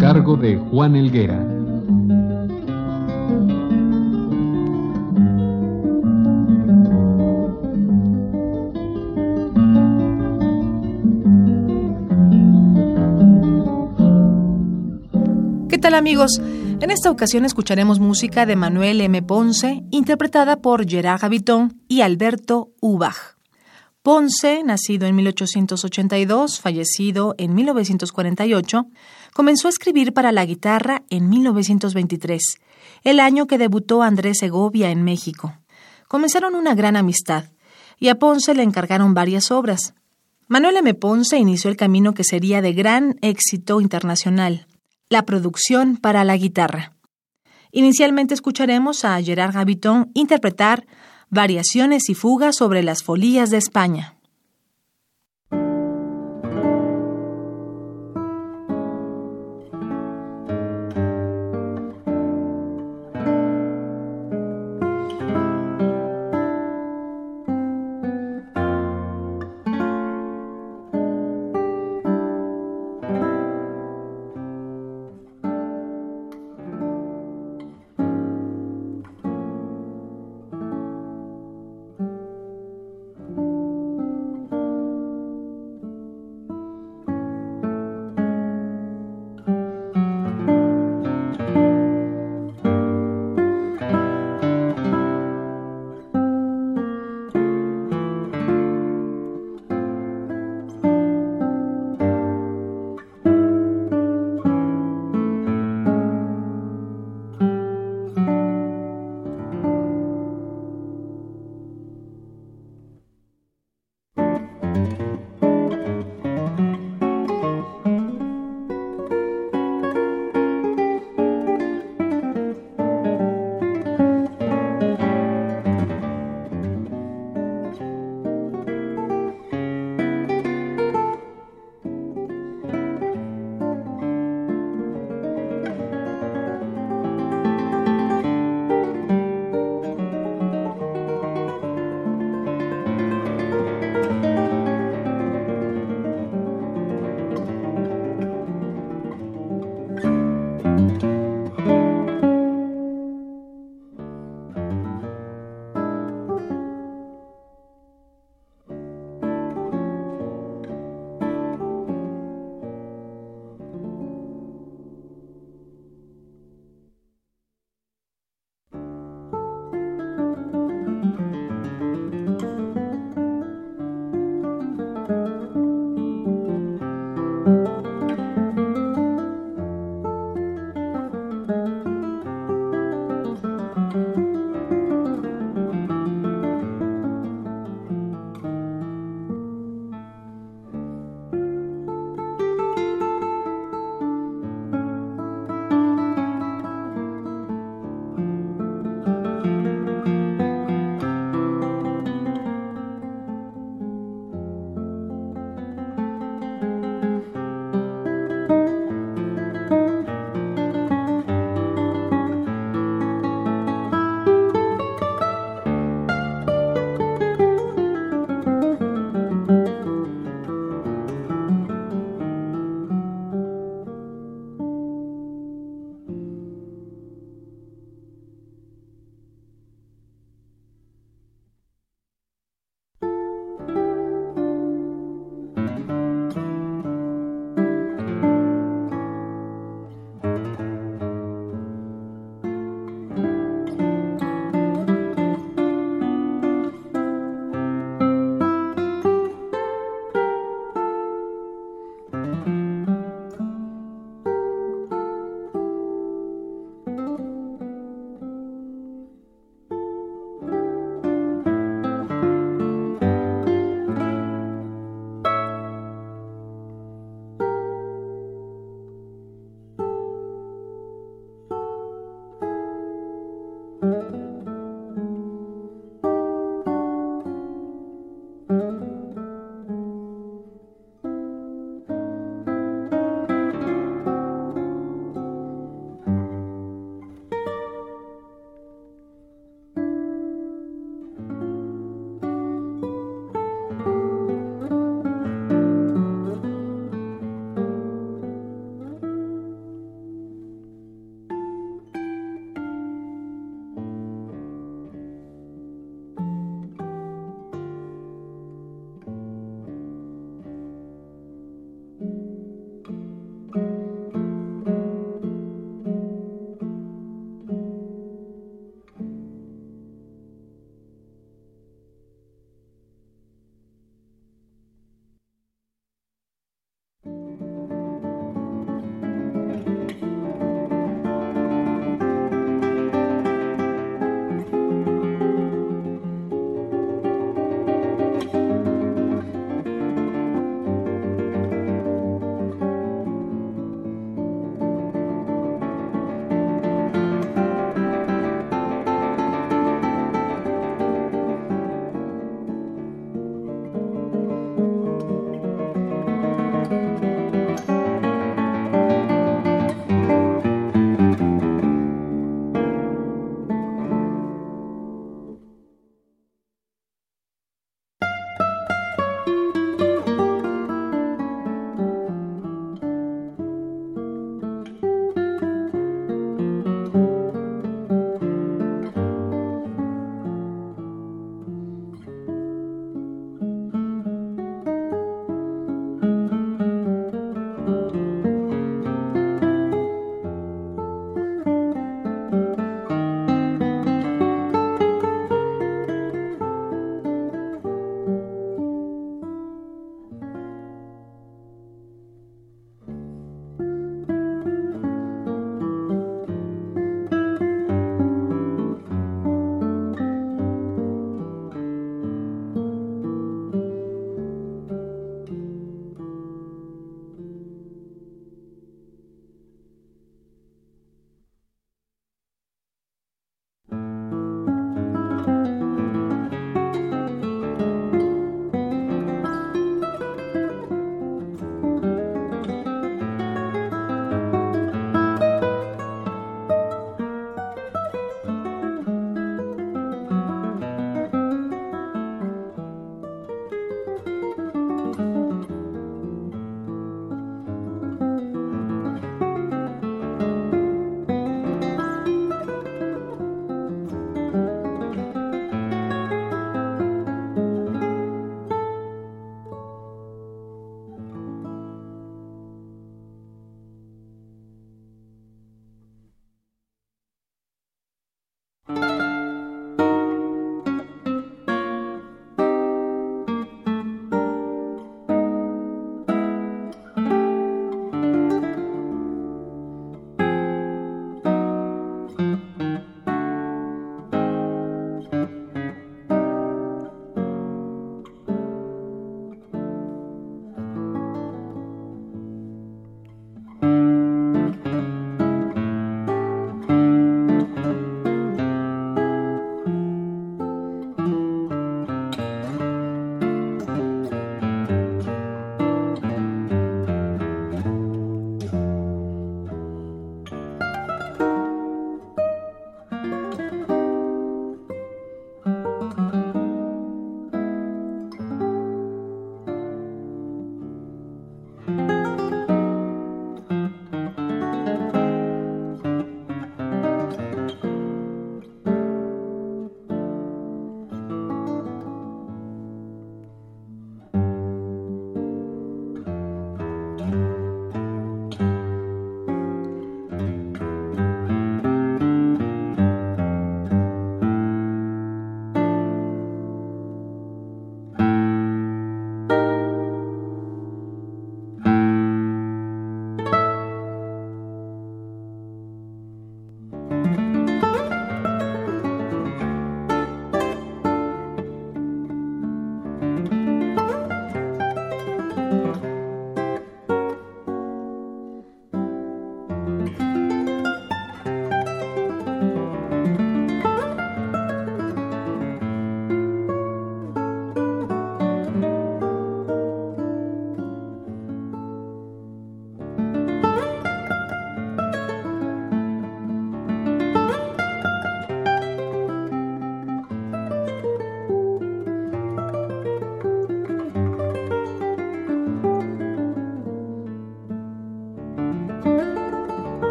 Cargo de Juan Elguera. ¿Qué tal amigos? En esta ocasión escucharemos música de Manuel M. Ponce, interpretada por Gerard Habiton y Alberto Ubach. Ponce, nacido en 1882, fallecido en 1948, comenzó a escribir para la guitarra en 1923, el año que debutó Andrés Segovia en México. Comenzaron una gran amistad y a Ponce le encargaron varias obras. Manuel M. Ponce inició el camino que sería de gran éxito internacional, la producción para la guitarra. Inicialmente escucharemos a Gerard Gaviton interpretar Variaciones y fugas sobre las folías de España.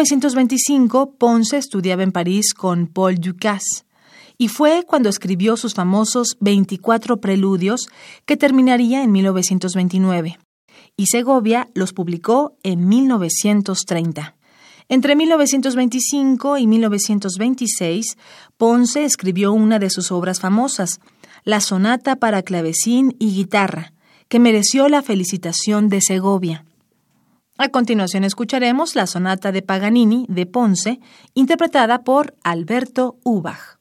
1925, Ponce estudiaba en París con Paul Ducasse y fue cuando escribió sus famosos 24 preludios que terminaría en 1929. Y Segovia los publicó en 1930. Entre 1925 y 1926, Ponce escribió una de sus obras famosas, la Sonata para clavecín y guitarra, que mereció la felicitación de Segovia. A continuación escucharemos la sonata de Paganini de Ponce, interpretada por Alberto Ubach.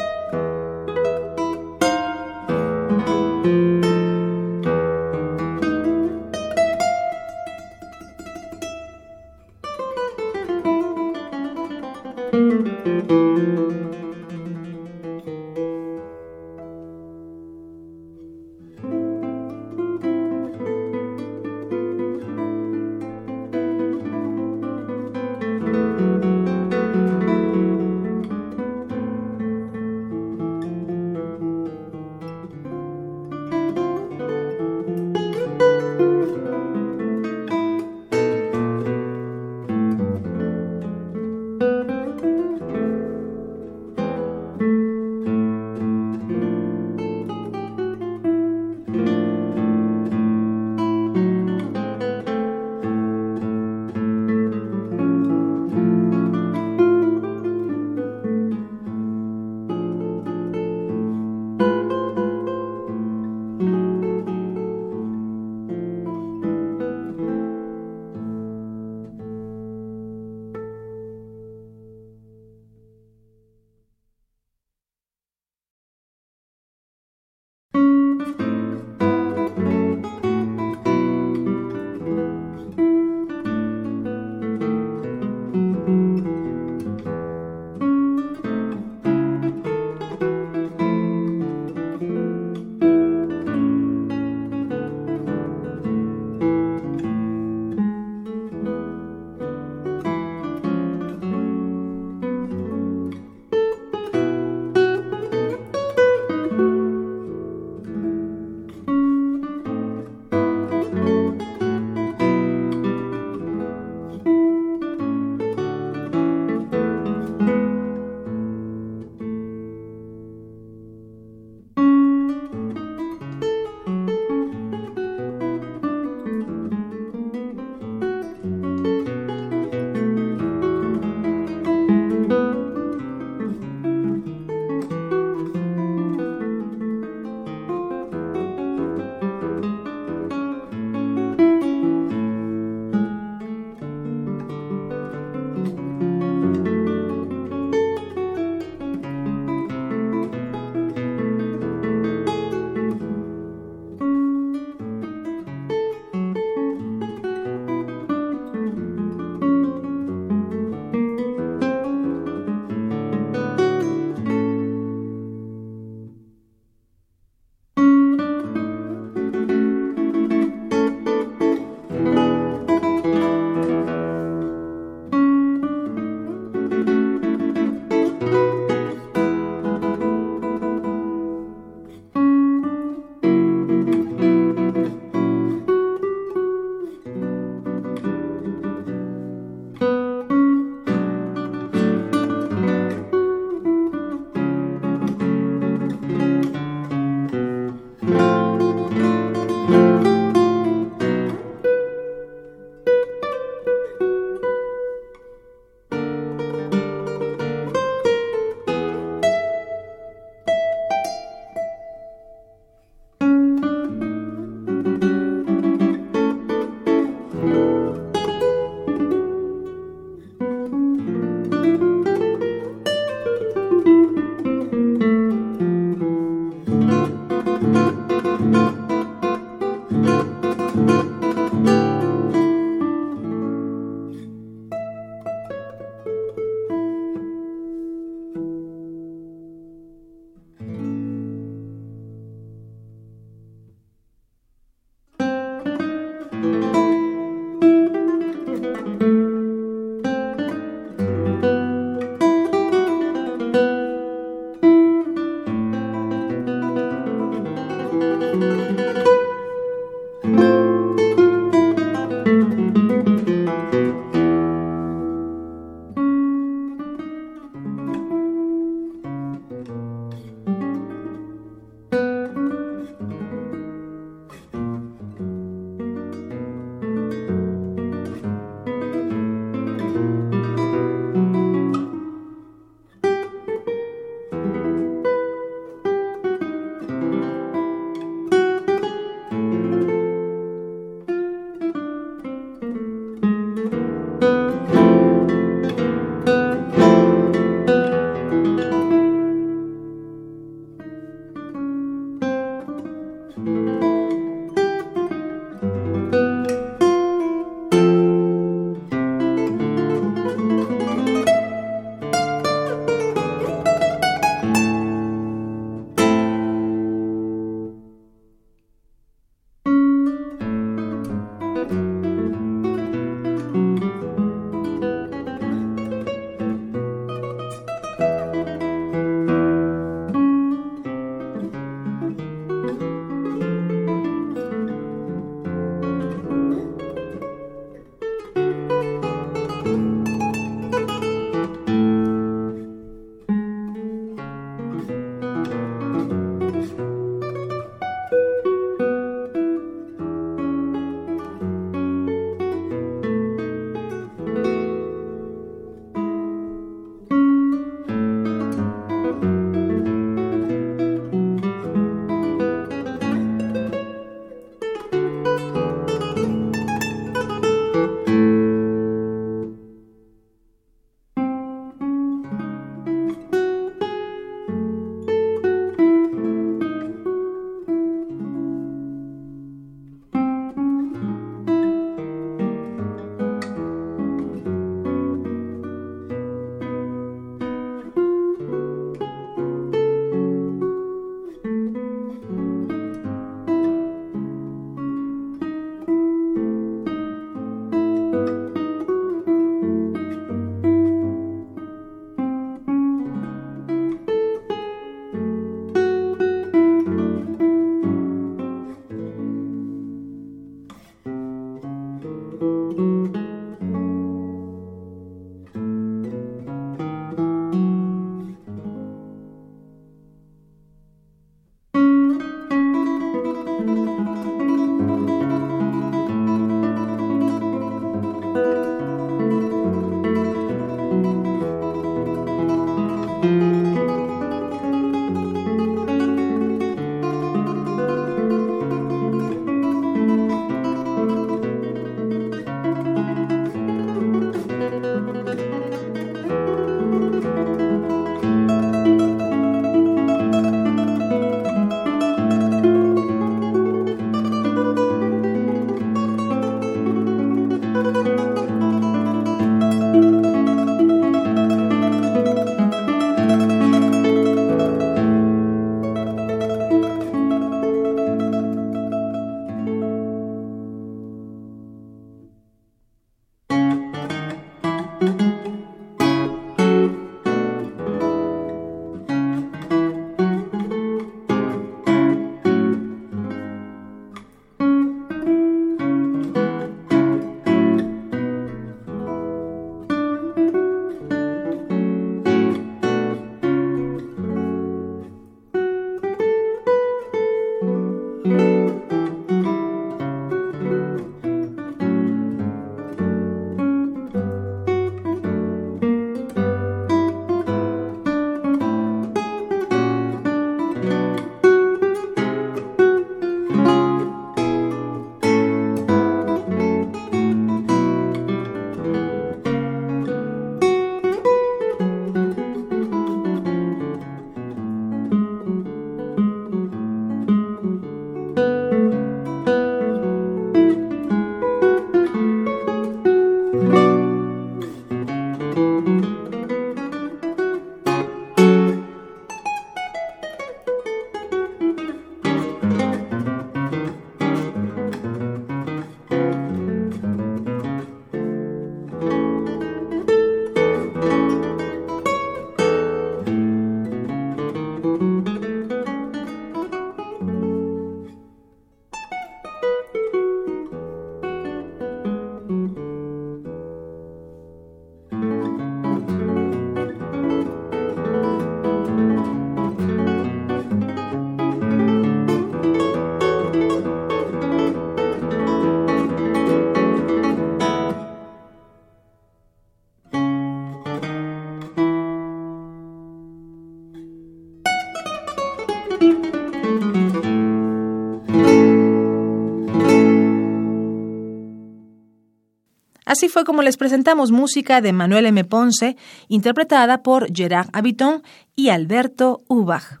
Así fue como les presentamos música de Manuel M. Ponce, interpretada por Gerard Habiton y Alberto Ubach.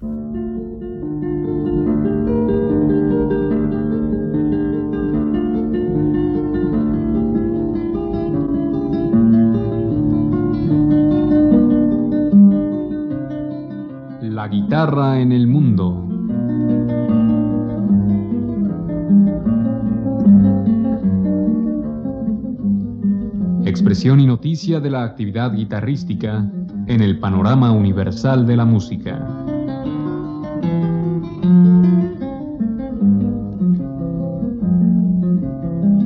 La guitarra en el y noticia de la actividad guitarrística en el panorama universal de la música.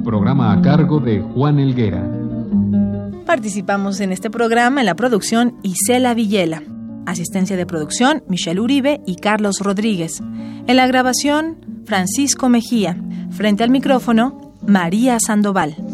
Programa a cargo de Juan Elguera. Participamos en este programa en la producción Isela Villela. Asistencia de producción Michelle Uribe y Carlos Rodríguez. En la grabación Francisco Mejía. Frente al micrófono María Sandoval.